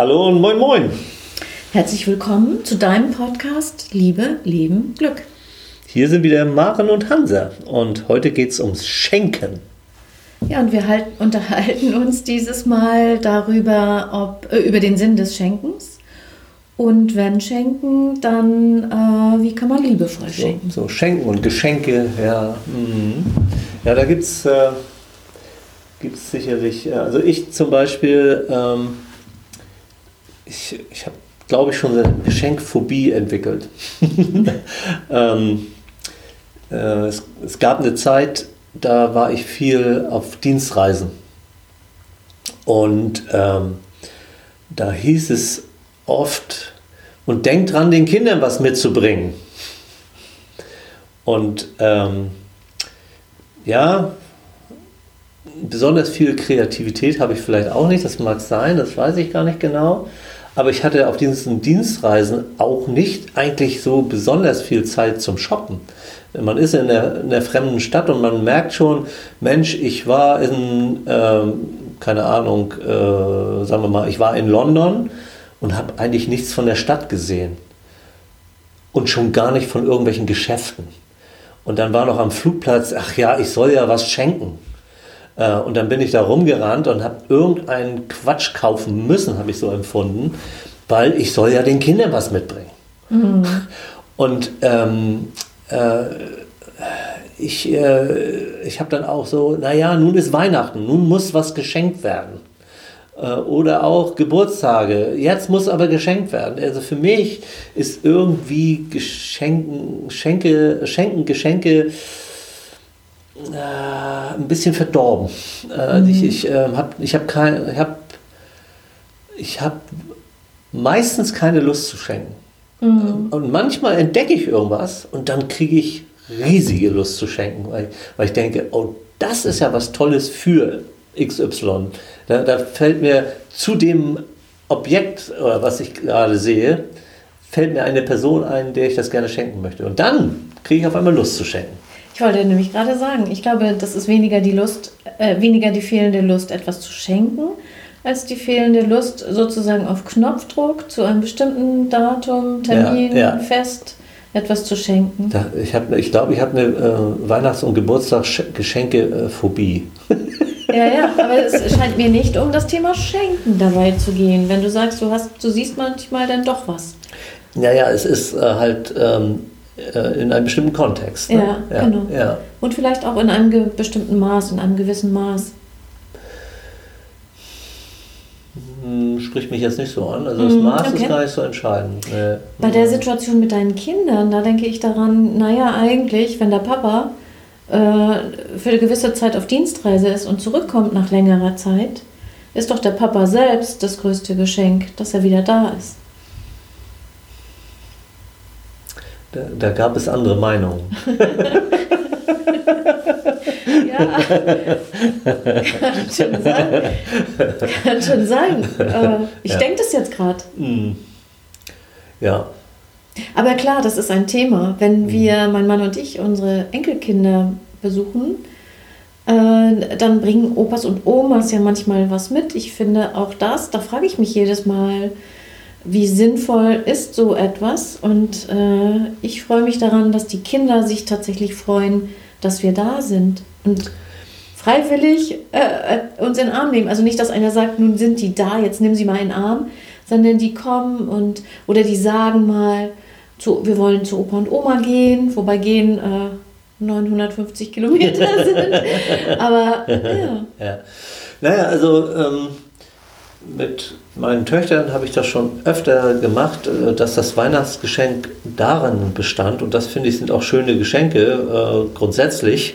Hallo und moin moin. Herzlich willkommen zu deinem Podcast Liebe, Leben, Glück. Hier sind wieder Maren und Hansa und heute geht es ums Schenken. Ja, und wir halt, unterhalten uns dieses Mal darüber, ob, äh, über den Sinn des Schenkens. Und wenn schenken, dann äh, wie kann man liebevoll schenken? So, so, Schenken und Geschenke, ja. Mhm. Ja, da gibt es äh, sicherlich, äh, also ich zum Beispiel, ähm, ich, ich habe, glaube ich, schon eine Geschenkphobie entwickelt. ähm, äh, es, es, gab eine Zeit, da war ich viel auf Dienstreisen. Und ähm, da hieß es oft, und denkt dran, den Kindern was mitzubringen. Und ähm, ja, besonders viel Kreativität habe ich vielleicht auch nicht, das mag sein, das weiß ich gar nicht genau. Aber ich hatte auf diesen Dienstreisen auch nicht eigentlich so besonders viel Zeit zum Shoppen. Man ist in der, in der fremden Stadt und man merkt schon, Mensch, ich war in, äh, keine Ahnung, äh, sagen wir mal, ich war in London und habe eigentlich nichts von der Stadt gesehen. Und schon gar nicht von irgendwelchen Geschäften. Und dann war noch am Flugplatz, ach ja, ich soll ja was schenken. Äh, und dann bin ich da rumgerannt und habe irgendeinen Quatsch kaufen müssen, habe ich so empfunden, weil ich soll ja den Kindern was mitbringen. Mhm. Und ähm, äh, ich, äh, ich habe dann auch so, naja, nun ist Weihnachten, nun muss was geschenkt werden. Äh, oder auch Geburtstage. Jetzt muss aber geschenkt werden. Also für mich ist irgendwie Geschenken, Schenke, Schenken, Geschenke äh, ein bisschen verdorben. Äh, mhm. Ich, ich äh, habe ich hab kein, ich hab, ich hab meistens keine Lust zu schenken. Mhm. Und manchmal entdecke ich irgendwas und dann kriege ich riesige Lust zu schenken, weil, weil ich denke, oh, das ist ja was Tolles für XY. Da, da fällt mir zu dem Objekt, oder was ich gerade sehe, fällt mir eine Person ein, der ich das gerne schenken möchte. Und dann kriege ich auf einmal Lust zu schenken. Ich wollte nämlich gerade sagen, ich glaube, das ist weniger die Lust, äh, weniger die fehlende Lust, etwas zu schenken, als die fehlende Lust, sozusagen auf Knopfdruck zu einem bestimmten Datum, Termin, ja, ja. Fest etwas zu schenken. Da, ich glaube, ich, glaub, ich habe eine äh, Weihnachts- und Geburtstagsgeschenke-Phobie. Ja, ja, aber es scheint mir nicht um das Thema Schenken dabei zu gehen. Wenn du sagst, du, hast, du siehst manchmal dann doch was. Naja, es ist äh, halt ähm, äh, in einem bestimmten Kontext. Ne? Ja, ja, genau. Ja. Und vielleicht auch in einem bestimmten Maß, in einem gewissen Maß. Hm, spricht mich jetzt nicht so an. Also das hm, Maß okay. ist gar nicht so entscheidend. Nee. Bei der Situation mit deinen Kindern, da denke ich daran, naja, eigentlich, wenn der Papa äh, für eine gewisse Zeit auf Dienstreise ist und zurückkommt nach längerer Zeit, ist doch der Papa selbst das größte Geschenk, dass er wieder da ist. Da, da gab es andere Meinungen. ja, kann schon sein. Kann schon sein. Ich ja. denke das jetzt gerade. Mm. Ja. Aber klar, das ist ein Thema. Wenn mm. wir, mein Mann und ich, unsere Enkelkinder besuchen, äh, dann bringen Opas und Omas ja manchmal was mit. Ich finde auch das, da frage ich mich jedes Mal, wie sinnvoll ist so etwas. Und äh, ich freue mich daran, dass die Kinder sich tatsächlich freuen, dass wir da sind und freiwillig äh, äh, uns in den Arm nehmen. Also nicht, dass einer sagt, nun sind die da, jetzt nimm sie mal in den Arm, sondern die kommen und oder die sagen mal, zu, wir wollen zu Opa und Oma gehen, wobei gehen äh, 950 Kilometer sind. Aber ja. ja. Naja, also ähm, mit meinen Töchtern habe ich das schon öfter gemacht, äh, dass das Weihnachtsgeschenk daran bestand, und das finde ich sind auch schöne Geschenke äh, grundsätzlich,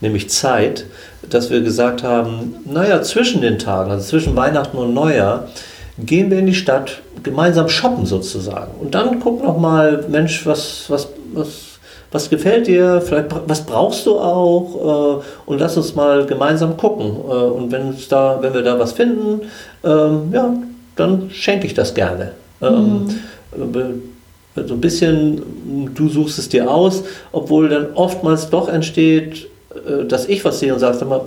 nämlich Zeit, dass wir gesagt haben, naja, zwischen den Tagen, also zwischen Weihnachten und Neujahr, gehen wir in die Stadt, gemeinsam shoppen sozusagen. Und dann guck noch mal, Mensch, was, was, was was gefällt dir, vielleicht was brauchst du auch äh, und lass uns mal gemeinsam gucken. Äh, und wenn da, wenn wir da was finden, ähm, ja, dann schenke ich das gerne. Ähm, mhm. So ein bisschen, du suchst es dir aus, obwohl dann oftmals doch entsteht, äh, dass ich was sehe und sage, mal,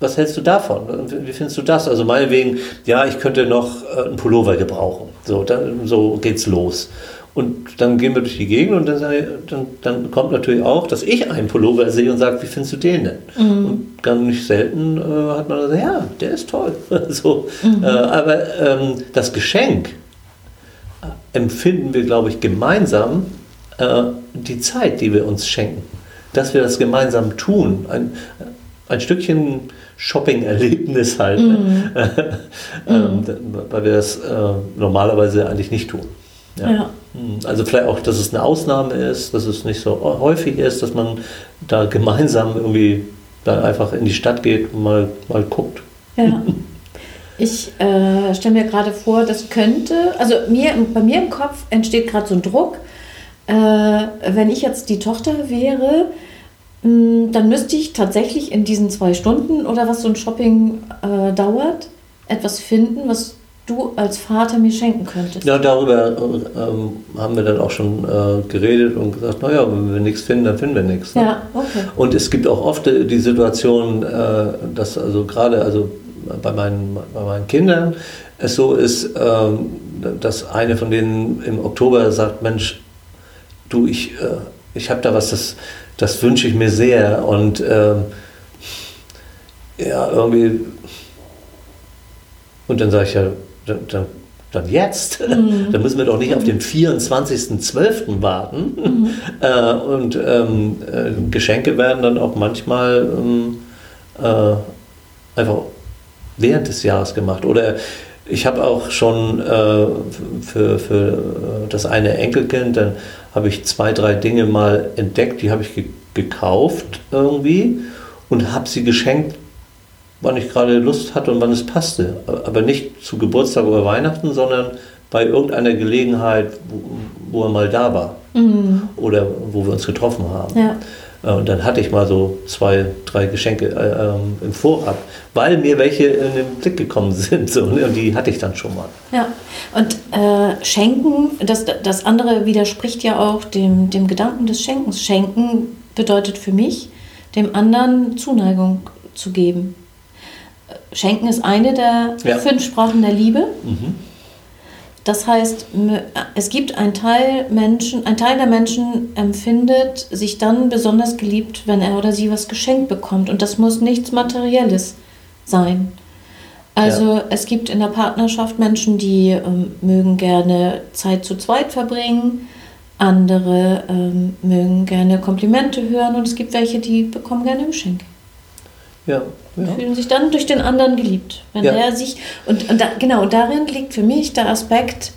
was hältst du davon? Wie findest du das? Also meinetwegen, ja, ich könnte noch äh, einen Pullover gebrauchen. So, dann, so geht's los. Und dann gehen wir durch die Gegend und dann, dann, dann, kommt natürlich auch, dass ich einen Pullover sehe und sage, wie findest du den denn? Mhm. Und gar nicht selten äh, hat man gesagt, ja, der ist toll. so, mhm. äh, aber ähm, das Geschenk empfinden wir, glaube ich, gemeinsam äh, die Zeit, die wir uns schenken. Dass wir das gemeinsam tun. Ein, ein Stückchen Shopping-Erlebnis halt. Ne? Mhm. Ähm, weil wir das äh, normalerweise eigentlich nicht tun. Ja. ja. Hm, also vielleicht auch, dass es eine Ausnahme ist, dass es nicht so häufig ist, dass man da gemeinsam irgendwie dann einfach in die Stadt geht und mal, mal guckt. Ja. Ich äh, stelle mir gerade vor, das könnte, also mir, bei mir im Kopf entsteht gerade so ein Druck, äh, wenn ich jetzt die Tochter wäre, mh, hm, dann müsste ich tatsächlich in diesen zwei Stunden oder was so ein Shopping äh, dauert, etwas finden, was du als Vater mir schenken könntest. Ja, darüber ähm, haben wir dann auch schon äh, geredet und gesagt, naja, wenn wir nichts finden, dann finden wir nichts. Ne? Ja, okay. Und es gibt auch oft die Situation, äh, dass also gerade also bei meinen, bei meinen Kindern es so ist, ähm, dass eine von denen im Oktober sagt, Mensch, du, ich, äh, ich habe da was, das, das wünsche ich mir sehr und ähm, ja, irgendwie und dann sage ich ja, dann, dann, dann jetzt. Mhm. dann müssen wir doch nicht auf den 24.12. warten. Mhm. Äh, und ähm, äh, Geschenke werden dann auch manchmal ähm, äh, einfach während des Jahres gemacht. Oder ich habe auch schon äh, für, für das eine Enkelkind, dann habe ich zwei, drei Dinge mal entdeckt, die habe ich ge gekauft irgendwie und habe sie geschenkt wann ich gerade Lust hatte und wann es passte. Aber nicht zu Geburtstag oder Weihnachten, sondern bei irgendeiner Gelegenheit, wo, wo er mal da war. Mhm. Oder wo wir uns getroffen haben. Ja. Äh, und dann hatte ich mal so zwei, drei Geschenke äh, ähm, im Vorab, weil mir welche in den Blick gekommen sind. So, ne, und die hatte ich dann schon mal. Ja, und äh, Schenken, das, das andere widerspricht ja auch dem, dem Gedanken des Schenkens. Schenken bedeutet für mich, dem anderen Zuneigung zu geben. Schenken ist eine der ja. fünf Sprachen der Liebe. Mhm. Das heißt, es gibt einen Teil Menschen, ein Teil der Menschen empfindet sich dann besonders geliebt, wenn er oder sie was geschenkt bekommt. Und das muss nichts Materielles sein. Also ja. es gibt in der Partnerschaft Menschen, die ähm, mögen gerne Zeit zu zweit verbringen, andere ähm, mögen gerne Komplimente hören und es gibt welche, die bekommen gerne Geschenke. Ja, ja. Fühlen sich dann durch den anderen geliebt. Wenn ja. der sich, und, und da, genau, und darin liegt für mich der Aspekt,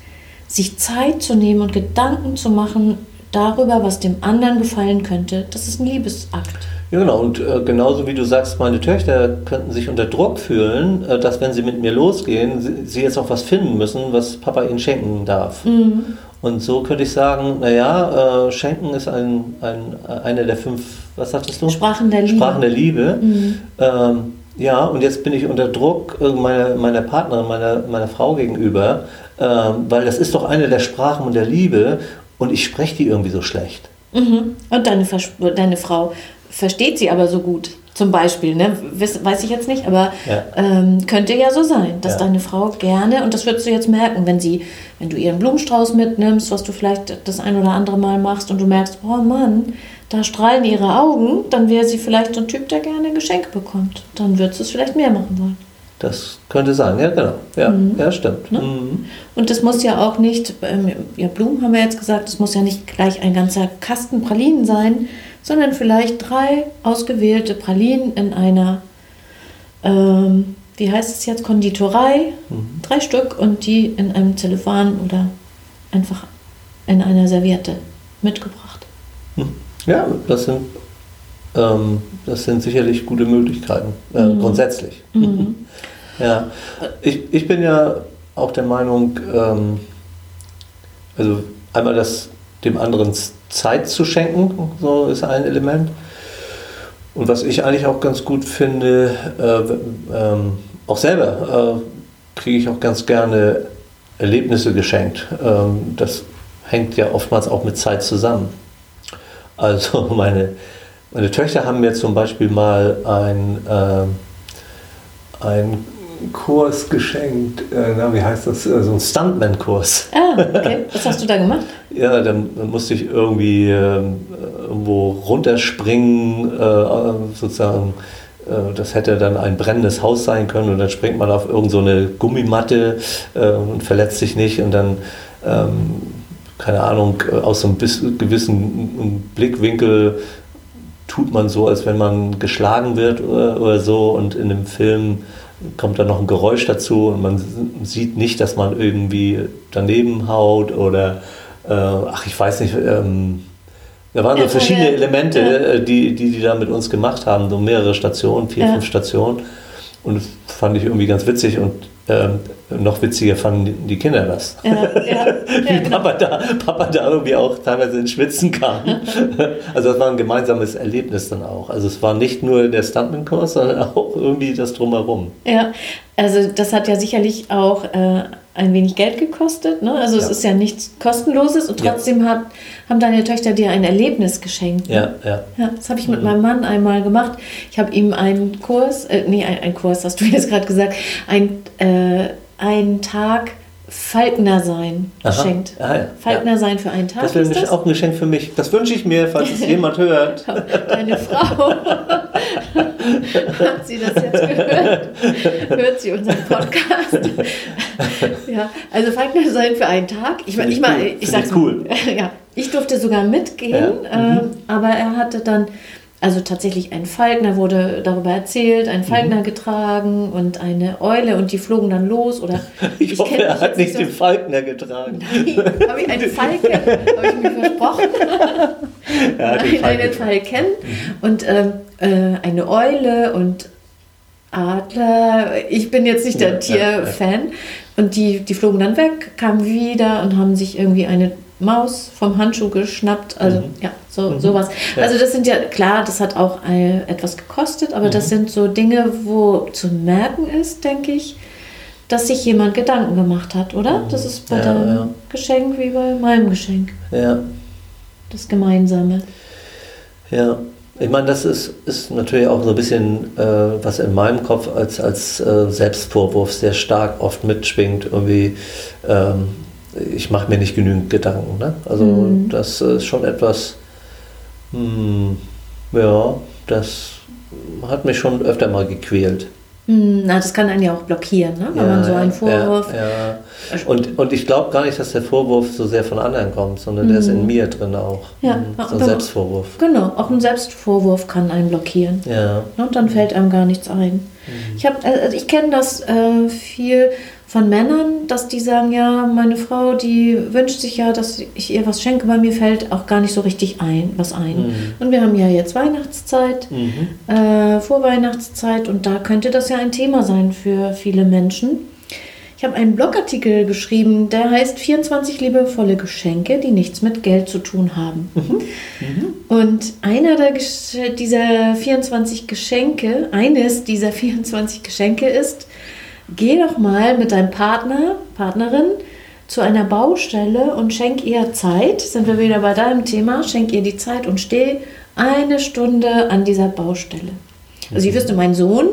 sich Zeit zu nehmen und Gedanken zu machen darüber, was dem anderen gefallen könnte. Das ist ein Liebesakt. Ja, genau. Und äh, genauso wie du sagst, meine Töchter könnten sich unter Druck fühlen, äh, dass wenn sie mit mir losgehen, sie, sie, jetzt auch was finden müssen, was Papa ihnen schenken darf. Mhm. Und so könnte ich sagen, naja, äh, Schenken ist ein, ein, eine der fünf, was sagtest du? Sprachen der Liebe. Sprachen der Liebe. Mhm. Ähm, ja, und jetzt bin ich unter Druck meiner, meiner Partnerin, meiner, meiner Frau gegenüber, ähm, weil das ist doch eine der Sprachen der Liebe und ich spreche die irgendwie so schlecht. Mhm. Und deine, deine Frau versteht sie aber so gut. Zum Beispiel, ne? weiß ich jetzt nicht, aber ja. ähm, könnte ja so sein, dass ja. deine Frau gerne, und das würdest du jetzt merken, wenn sie, wenn du ihren Blumenstrauß mitnimmst, was du vielleicht das ein oder andere Mal machst und du merkst, oh Mann, da strahlen ihre Augen, dann wäre sie vielleicht so ein Typ, der gerne Geschenke bekommt. Dann würdest du es vielleicht mehr machen wollen. Das könnte sein, ja, genau. Ja, mhm. ja stimmt. Ne? Mhm. Und das muss ja auch nicht, ähm, ja, Blumen haben wir jetzt gesagt, das muss ja nicht gleich ein ganzer Kasten Pralinen sein, sondern vielleicht drei ausgewählte Pralinen in einer, ähm, wie heißt es jetzt, Konditorei, mhm. drei Stück und die in einem Zellophan oder einfach in einer Serviette mitgebracht. Hm. Ja, das sind, ähm, das sind sicherlich gute Möglichkeiten, äh, mhm. grundsätzlich. Mhm. ja, ich, ich bin ja auch der Meinung, ähm, also einmal das dem anderen Zeit zu schenken, so ist ein Element. Und was ich eigentlich auch ganz gut finde, äh, ähm, auch selber äh, kriege ich auch ganz gerne Erlebnisse geschenkt. Ähm, das hängt ja oftmals auch mit Zeit zusammen. Also meine, meine Töchter haben mir zum Beispiel mal ein, äh, einen Kurs geschenkt, äh, na, wie heißt das, äh, so ein Stuntman-Kurs. Ah, okay. Was hast du da gemacht? Ja, dann, dann musste ich irgendwie äh, irgendwo runterspringen, äh, sozusagen. Äh, das hätte dann ein brennendes Haus sein können und dann springt man auf irgendeine so Gummimatte äh, und verletzt sich nicht und dann, ähm, keine Ahnung, aus so einem gewissen Blickwinkel tut man so, als wenn man geschlagen wird oder, oder so und in dem Film kommt dann noch ein Geräusch dazu und man sieht nicht, dass man irgendwie daneben haut oder, äh, ach, ich weiß nicht, ähm, da waren so verschiedene Elemente, ja. Äh, die, die die da mit uns gemacht haben, so mehrere Stationen, vier, ja. fünf Stationen. Und das fand ich irgendwie ganz witzig und ähm, noch witziger fanden die Kinder das. Ja, ja, Wie ja, genau. Papa, da, Papa da irgendwie auch teilweise ins Schwitzen kam. also das war ein gemeinsames Erlebnis dann auch. Also es war nicht nur der Stuntman-Kurs, sondern auch irgendwie das Drumherum. Ja, also das hat ja sicherlich auch äh, ein wenig Geld gekostet. Ne? Also es ist ja nichts Kostenloses und trotzdem hat, haben deine Töchter dir ein Erlebnis geschenkt. Ne? Ja, ja. ja das habe ich mit mhm. meinem Mann einmal gemacht. Ich habe ihm einen Kurs, äh, nee, ein, ein Kurs, hast du jetzt gerade gesagt, ein äh, einen Tag Falkner sein geschenkt. Ah, ja. Falkner ja. sein für einen Tag. Das wäre das? auch ein Geschenk für mich. Das wünsche ich mir, falls es jemand hört. Deine Frau. Hat sie das jetzt gehört? Hört sie unseren Podcast? ja, also Falkner sein für einen Tag. Ich meine, ich, ich, ich sage cool. ja, ich durfte sogar mitgehen, ja. mhm. äh, aber er hatte dann also tatsächlich ein Falkner wurde darüber erzählt, ein Falkner mhm. getragen und eine Eule und die flogen dann los. Oder ich, ich hoffe, er hat nicht so den Falkner getragen. Nein, habe ich einen Falken, habe ich mir versprochen. Ja, Nein, einen Falken mhm. und ähm, äh, eine Eule und Adler. Ich bin jetzt nicht der ja, Tierfan. Ja, ja. Und die, die flogen dann weg, kamen wieder und haben sich irgendwie eine Maus vom Handschuh geschnappt. Also mhm. ja, so mhm. sowas. Ja. Also das sind ja, klar, das hat auch etwas gekostet, aber mhm. das sind so Dinge, wo zu merken ist, denke ich, dass sich jemand Gedanken gemacht hat, oder? Mhm. Das ist bei ja, deinem ja. Geschenk wie bei meinem Geschenk. Ja. Das Gemeinsame. Ja. Ich meine, das ist, ist natürlich auch so ein bisschen, äh, was in meinem Kopf als, als äh, Selbstvorwurf sehr stark oft mitschwingt. Irgendwie, ähm, ich mache mir nicht genügend Gedanken. Ne? Also mhm. das ist schon etwas, hm, ja, das hat mich schon öfter mal gequält. Hm, na, das kann einen ja auch blockieren, ne? wenn ja, man so einen Vorwurf. Ja, ja. Und, und ich glaube gar nicht, dass der Vorwurf so sehr von anderen kommt, sondern mhm. der ist in hm. mir drin auch. Ja, hm, so ein Selbstvorwurf. Genau, auch ein Selbstvorwurf kann einen blockieren. Ja. Und dann fällt einem gar nichts ein. Mhm. Ich, also ich kenne das äh, viel von Männern, dass die sagen, ja, meine Frau, die wünscht sich ja, dass ich ihr was schenke, weil mir fällt auch gar nicht so richtig ein, was ein. Mhm. Und wir haben ja jetzt Weihnachtszeit, mhm. äh, Vorweihnachtszeit und da könnte das ja ein Thema sein für viele Menschen. Ich habe einen Blogartikel geschrieben, der heißt 24 liebevolle Geschenke, die nichts mit Geld zu tun haben. Mhm. Mhm. Und einer der, dieser 24 Geschenke, eines dieser 24 Geschenke ist, geh doch mal mit deinem Partner, Partnerin zu einer Baustelle und schenk ihr Zeit. Sind wir wieder bei deinem Thema? Schenk ihr die Zeit und steh eine Stunde an dieser Baustelle. Also ich wüsste, mein Sohn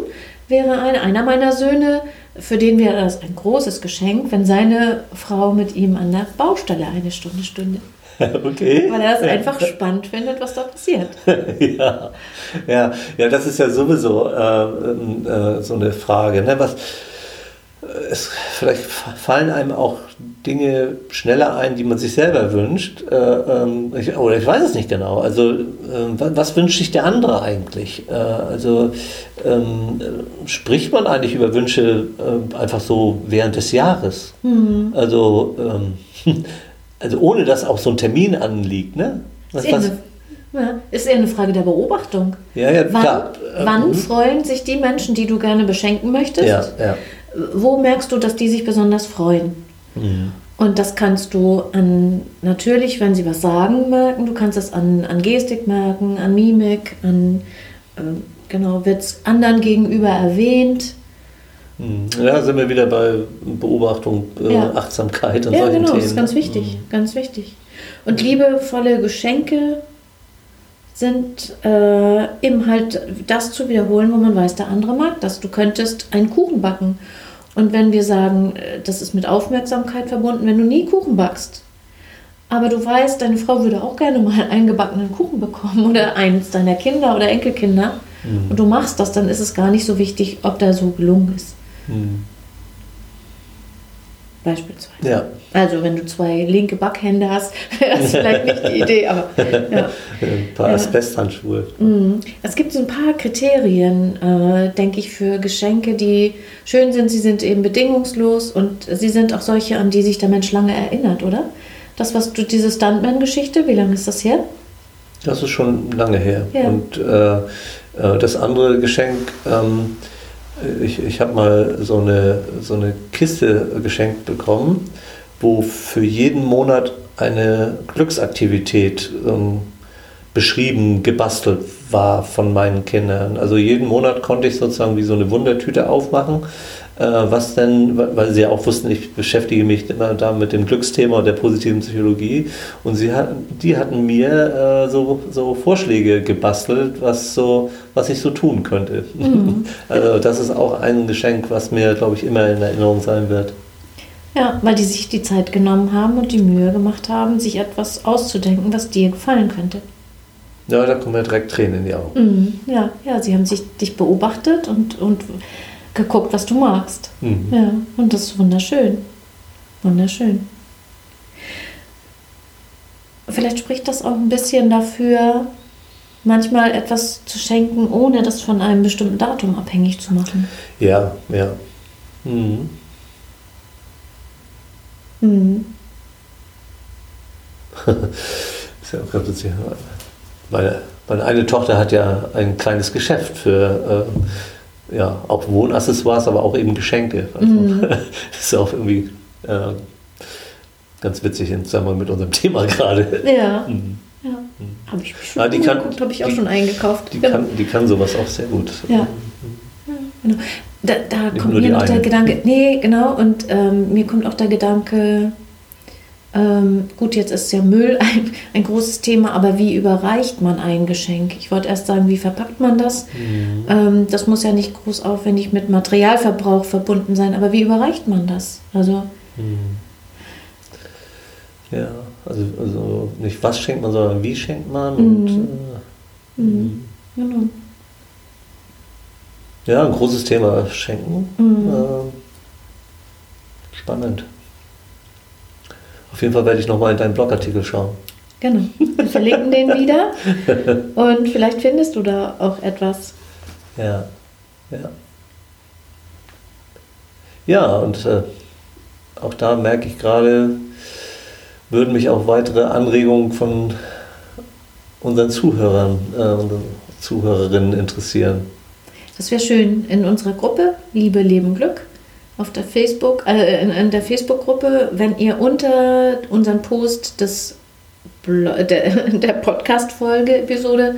wäre ein, einer meiner Söhne, für den wäre das ein großes Geschenk, wenn seine Frau mit ihm an der Baustelle eine Stunde stünde. Okay. Weil er es einfach spannend findet, was da passiert. ja. ja, ja, das ist ja sowieso äh, äh, so eine Frage. Ne? Was, es, vielleicht fallen einem auch Dinge schneller ein, die man sich selber wünscht. Äh, ähm, ich, oder ich weiß es nicht genau. Also, äh, was wünscht sich der andere eigentlich? Äh, also, ähm, spricht man eigentlich über Wünsche äh, einfach so während des Jahres? Mhm. Also, ähm, also, ohne dass auch so ein Termin anliegt, ne? Was, ist, was, ja, ist eher eine Frage der Beobachtung. Ja, ja, wann, klar. Wann mhm. freuen sich die Menschen, die du gerne beschenken möchtest? Ja, ja wo merkst du, dass die sich besonders freuen? Mhm. Und das kannst du an, natürlich, wenn sie was sagen, merken. Du kannst es an, an Gestik merken, an Mimik, an, äh, genau, wird es anderen gegenüber erwähnt. Mhm. Ja, sind wir wieder bei Beobachtung, äh, ja. Achtsamkeit und ja, solchen genau, Themen. Ja, genau, das ist ganz wichtig, mhm. ganz wichtig. Und liebevolle Geschenke sind äh, eben halt das zu wiederholen, wo man weiß, der andere mag das. Du könntest einen Kuchen backen. Und wenn wir sagen, äh, das ist mit Aufmerksamkeit verbunden, wenn du nie Kuchen backst, aber du weißt, deine Frau würde auch gerne mal einen gebackenen Kuchen bekommen oder eins deiner Kinder oder Enkelkinder mhm. und du machst das, dann ist es gar nicht so wichtig, ob der so gelungen ist. Mhm. Beispielsweise. Ja. Also wenn du zwei linke Backhände hast, wäre das vielleicht nicht die Idee, aber ja. Ein paar Asbesthandschuhe. Mhm. Es gibt so ein paar Kriterien, äh, denke ich, für Geschenke, die schön sind. Sie sind eben bedingungslos und sie sind auch solche, an die sich der Mensch lange erinnert, oder? Das, was du, diese Stuntman-Geschichte, wie lange ist das her? Das ist schon lange her. Ja. Und äh, äh das andere Geschenk, ähm, ich, ich habe mal so eine, so eine Kiste geschenkt bekommen, wo für jeden Monat eine Glücksaktivität ähm, beschrieben, gebastelt war von meinen Kindern. Also jeden Monat konnte ich sozusagen wie so eine Wundertüte aufmachen was denn, weil sie ja auch wussten, ich beschäftige mich immer da mit dem Glücksthema und der positiven Psychologie und sie hatten, die hatten mir äh, so, so Vorschläge gebastelt, was, so, was ich so tun könnte. Mhm. Also das ist auch ein Geschenk, was mir, glaube ich, immer in Erinnerung sein wird. Ja, weil die sich die Zeit genommen haben und die Mühe gemacht haben, sich etwas auszudenken, was dir gefallen könnte. Ja, da kommen ja direkt Tränen in die Augen. Mhm, ja, ja, sie haben sich dich beobachtet und, und geguckt, was du magst. Mhm. Ja, und das ist wunderschön. Wunderschön. Vielleicht spricht das auch ein bisschen dafür, manchmal etwas zu schenken, ohne das von einem bestimmten Datum abhängig zu machen. Ja, ja. Mhm. Mhm. ist ja auch ganz witzig. Meine, meine eine Tochter hat ja ein kleines Geschäft für äh, ja, auch Wohnaccessoires, aber auch eben Geschenke. Also, mhm. Das ist auch irgendwie äh, ganz witzig in Zusammenhang mit unserem Thema gerade. Ja. Mhm. ja. Mhm. Habe ich schon ah, die kann, habe ich auch die, schon eingekauft. Die, genau. kann, die kann sowas auch sehr gut. Ja. ja genau. Da, da kommt mir noch eine. der Gedanke, nee, genau, und ähm, mir kommt auch der Gedanke, ähm, gut, jetzt ist ja Müll ein, ein, großes Thema, aber wie überreicht man ein Geschenk? Ich wollte erst sagen, wie verpackt man das? Mhm. Ähm, das muss ja nicht groß aufwendig mit Materialverbrauch verbunden sein, aber wie überreicht man das? Also. Mhm. Ja, also, also nicht was schenkt man, sondern wie schenkt man und. Mhm. Äh, mhm. Mhm. genau. Ja, ein großes Thema Schenken. Äh, spannend. Auf jeden Fall werde ich nochmal in deinen Blogartikel schauen. Genau. Wir verlinken den wieder und vielleicht findest du da auch etwas. Ja, ja. Ja, und äh, auch da merke ich gerade, würden mich auch weitere Anregungen von unseren Zuhörern äh, und Zuhörerinnen interessieren. Das wäre schön in unserer Gruppe Liebe, Leben, Glück auf der Facebook, äh, in, der Facebook-Gruppe, wenn ihr unter unseren Post des, der, der Podcast-Folge-Episode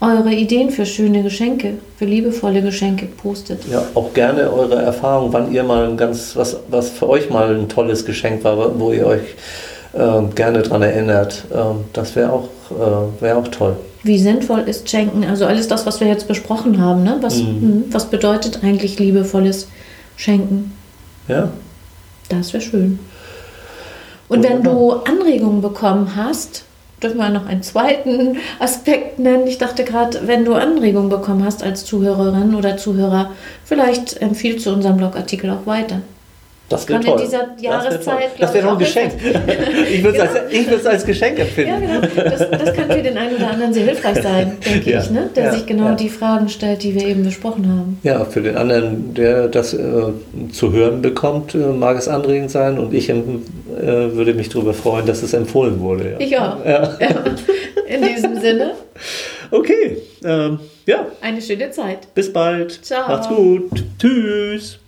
eure Ideen für schöne Geschenke, für liebevolle Geschenke postet. Ja, auch gerne eure Erfahrungen, wann ihr mal ein ganz, was, was für euch mal ein tolles Geschenk war, wo ihr euch äh, gerne daran erinnert. Äh, das wäre auch, äh, wär auch toll. Wie sinnvoll ist Schenken? Also alles das, was wir jetzt besprochen haben, ne? was, mhm. was bedeutet eigentlich liebevolles schenken. Ja. Das wäre schön. Und wenn du Anregungen bekommen hast, dürfen wir noch einen zweiten Aspekt nennen. Ich dachte gerade, wenn du Anregungen bekommen hast als Zuhörerin oder Zuhörer, vielleicht empfiehlst du unseren Blogartikel auch weiter. Das wäre toll. in dieser Jahreszeit. Das wäre doch ein Geschenk. ich würde es genau. als, als, Geschenk empfinden. Ja, genau. Das, das, kann für den einen oder anderen sehr hilfreich sein, denke ja. ich, ne? der ja. sich genau ja. die Fragen stellt, die wir eben besprochen haben. Ja, für den anderen, der das äh, zu hören bekommt, äh, mag es anregend sein und ich äh, würde mich darüber freuen, dass es empfohlen wurde. Ich auch. In diesem Sinne. Okay. Ähm, ja. Eine schöne Zeit. Bis bald. Ciao. Macht's gut. Tschüss.